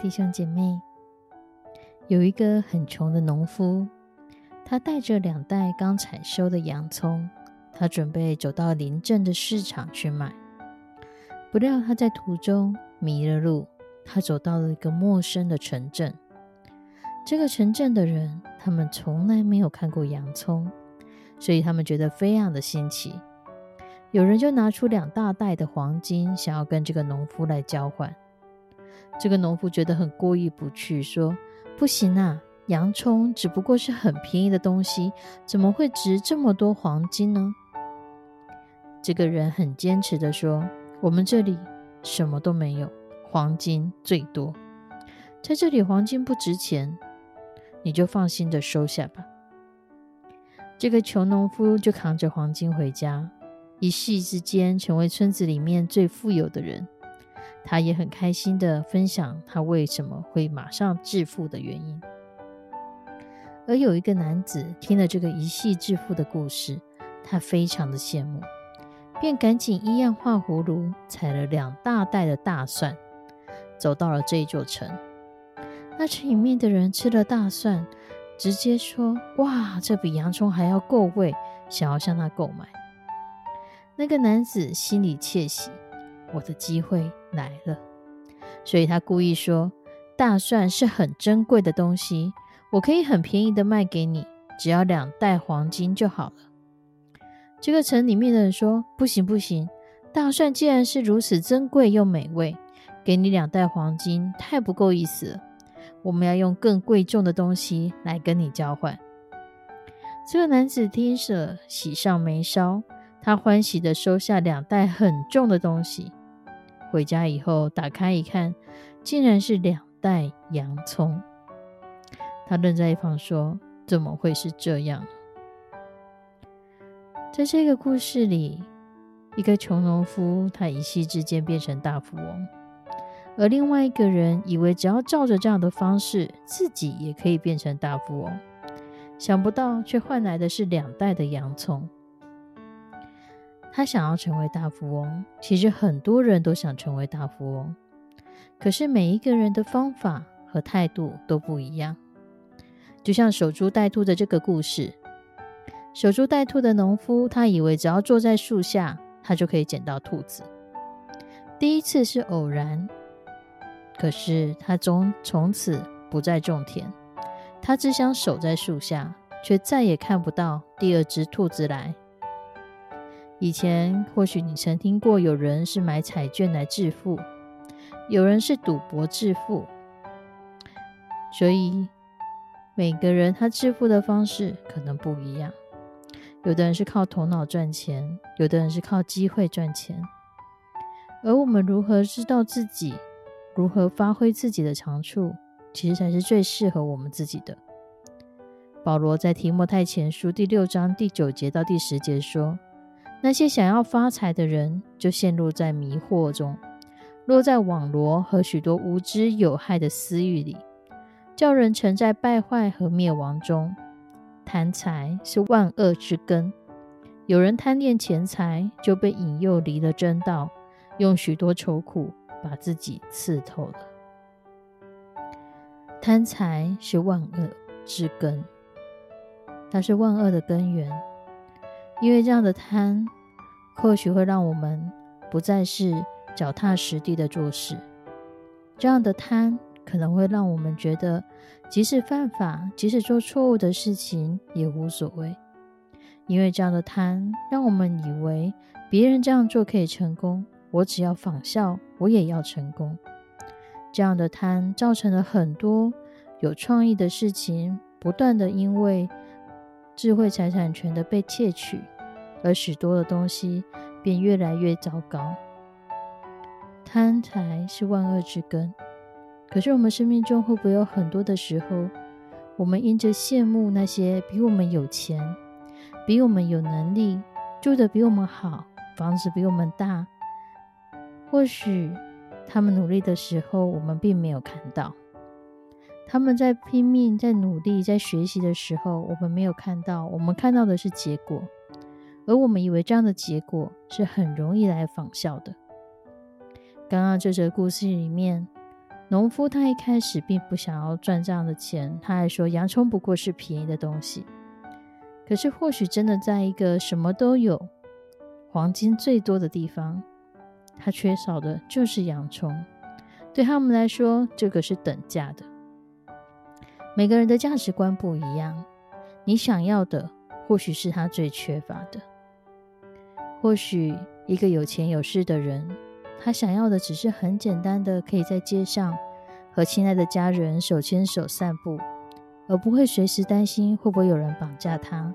弟兄姐妹，有一个很穷的农夫，他带着两袋刚采收的洋葱，他准备走到邻镇的市场去卖。不料他在途中迷了路，他走到了一个陌生的城镇。这个城镇的人，他们从来没有看过洋葱，所以他们觉得非常的新奇。有人就拿出两大袋的黄金，想要跟这个农夫来交换。这个农夫觉得很过意不去，说：“不行啊，洋葱只不过是很便宜的东西，怎么会值这么多黄金呢？”这个人很坚持的说：“我们这里什么都没有，黄金最多，在这里黄金不值钱，你就放心的收下吧。”这个穷农夫就扛着黄金回家，一夕之间成为村子里面最富有的人。他也很开心的分享他为什么会马上致富的原因。而有一个男子听了这个一夕致富的故事，他非常的羡慕，便赶紧一样画葫芦，采了两大袋的大蒜，走到了这座城。那城里面的人吃了大蒜，直接说：“哇，这比洋葱还要够味，想要向他购买。”那个男子心里窃喜。我的机会来了，所以他故意说：“大蒜是很珍贵的东西，我可以很便宜的卖给你，只要两袋黄金就好了。”这个城里面的人说：“不行不行，大蒜既然是如此珍贵又美味，给你两袋黄金太不够意思了。我们要用更贵重的东西来跟你交换。”这个男子听着喜上眉梢，他欢喜的收下两袋很重的东西。回家以后，打开一看，竟然是两袋洋葱。他愣在一旁说：“怎么会是这样？”在这个故事里，一个穷农夫他一夕之间变成大富翁，而另外一个人以为只要照着这样的方式，自己也可以变成大富翁，想不到却换来的是两袋的洋葱。他想要成为大富翁，其实很多人都想成为大富翁，可是每一个人的方法和态度都不一样。就像守株待兔的这个故事，守株待兔的农夫，他以为只要坐在树下，他就可以捡到兔子。第一次是偶然，可是他从从此不再种田，他只想守在树下，却再也看不到第二只兔子来。以前或许你曾听过有人是买彩券来致富，有人是赌博致富，所以每个人他致富的方式可能不一样。有的人是靠头脑赚钱，有的人是靠机会赚钱。而我们如何知道自己，如何发挥自己的长处，其实才是最适合我们自己的。保罗在提摩太前书第六章第九节到第十节说。那些想要发财的人，就陷入在迷惑中，落在网罗和许多无知有害的私欲里，叫人沉在败坏和灭亡中。贪财是万恶之根，有人贪恋钱财，就被引诱离了真道，用许多愁苦把自己刺透了。贪财是万恶之根，它是万恶的根源。因为这样的贪，或许会让我们不再是脚踏实地的做事。这样的贪，可能会让我们觉得，即使犯法，即使做错误的事情也无所谓。因为这样的贪，让我们以为别人这样做可以成功，我只要仿效，我也要成功。这样的贪造成了很多有创意的事情，不断的因为智慧财产权的被窃取，而许多的东西便越来越糟糕。贪财是万恶之根。可是我们生命中会不会有很多的时候，我们因着羡慕那些比我们有钱、比我们有能力、住的比我们好、房子比我们大，或许他们努力的时候，我们并没有看到；他们在拼命、在努力、在学习的时候，我们没有看到。我们看到的是结果，而我们以为这样的结果是很容易来仿效的。刚刚这则故事里面。农夫他一开始并不想要赚这样的钱，他还说洋葱不过是便宜的东西。可是或许真的在一个什么都有、黄金最多的地方，他缺少的就是洋葱。对他们来说，这个是等价的。每个人的价值观不一样，你想要的或许是他最缺乏的。或许一个有钱有势的人。他想要的只是很简单的，可以在街上和亲爱的家人手牵手散步，而不会随时担心会不会有人绑架他，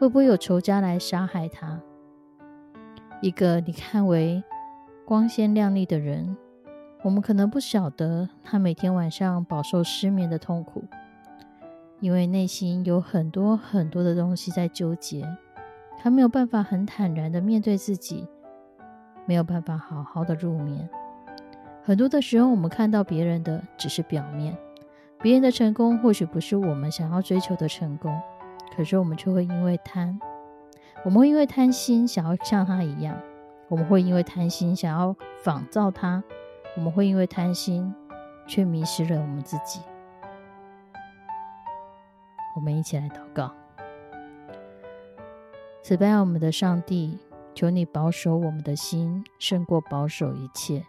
会不会有仇家来杀害他。一个你看为光鲜亮丽的人，我们可能不晓得他每天晚上饱受失眠的痛苦，因为内心有很多很多的东西在纠结，他没有办法很坦然的面对自己。没有办法好好的入眠。很多的时候，我们看到别人的只是表面，别人的成功或许不是我们想要追求的成功，可是我们却会因为贪，我们会因为贪心想要像他一样，我们会因为贪心想要仿造他，我们会因为贪心却迷失了我们自己。我们一起来祷告，慈悲我们的上帝。求你保守我们的心，胜过保守一切。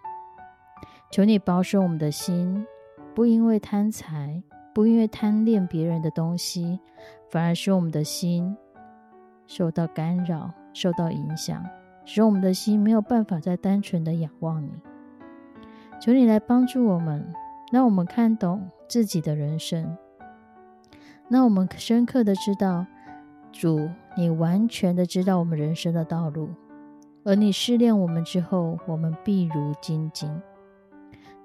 求你保守我们的心，不因为贪财，不因为贪恋别人的东西，反而使我们的心受到干扰、受到影响，使我们的心没有办法再单纯的仰望你。求你来帮助我们，让我们看懂自己的人生，那我们深刻的知道。主，你完全的知道我们人生的道路，而你试炼我们之后，我们必如金晶。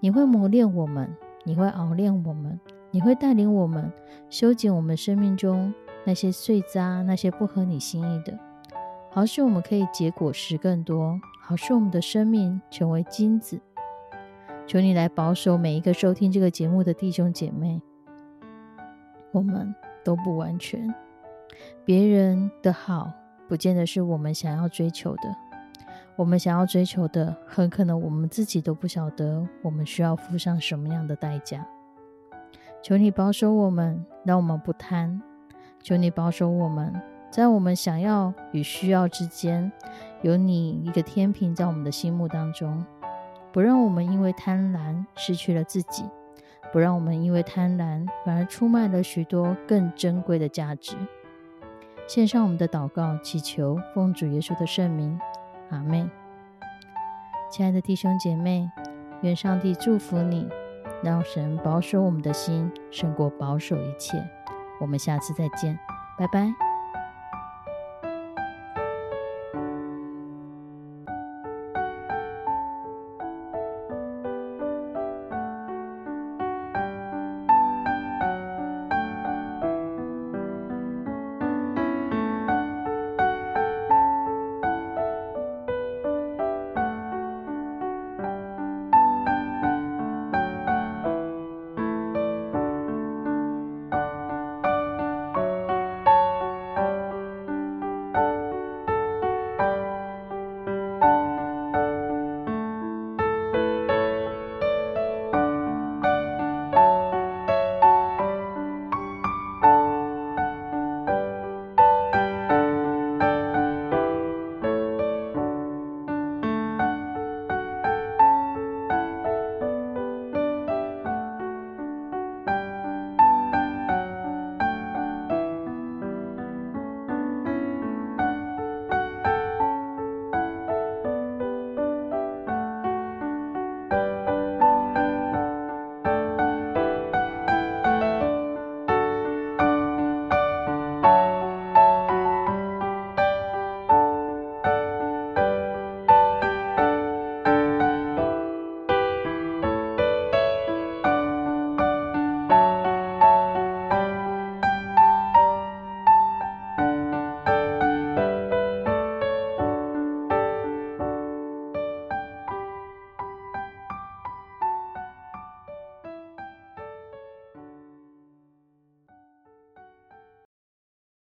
你会磨练我们，你会熬练我们，你会带领我们修剪我们生命中那些碎渣，那些不合你心意的，好使我们可以结果实更多，好使我们的生命成为金子。求你来保守每一个收听这个节目的弟兄姐妹，我们都不完全。别人的好，不见得是我们想要追求的。我们想要追求的，很可能我们自己都不晓得，我们需要付上什么样的代价。求你保守我们，让我们不贪；求你保守我们，在我们想要与需要之间，有你一个天平在我们的心目当中，不让我们因为贪婪失去了自己，不让我们因为贪婪反而出卖了许多更珍贵的价值。献上我们的祷告，祈求奉主耶稣的圣名，阿门。亲爱的弟兄姐妹，愿上帝祝福你，让神保守我们的心，胜过保守一切。我们下次再见，拜拜。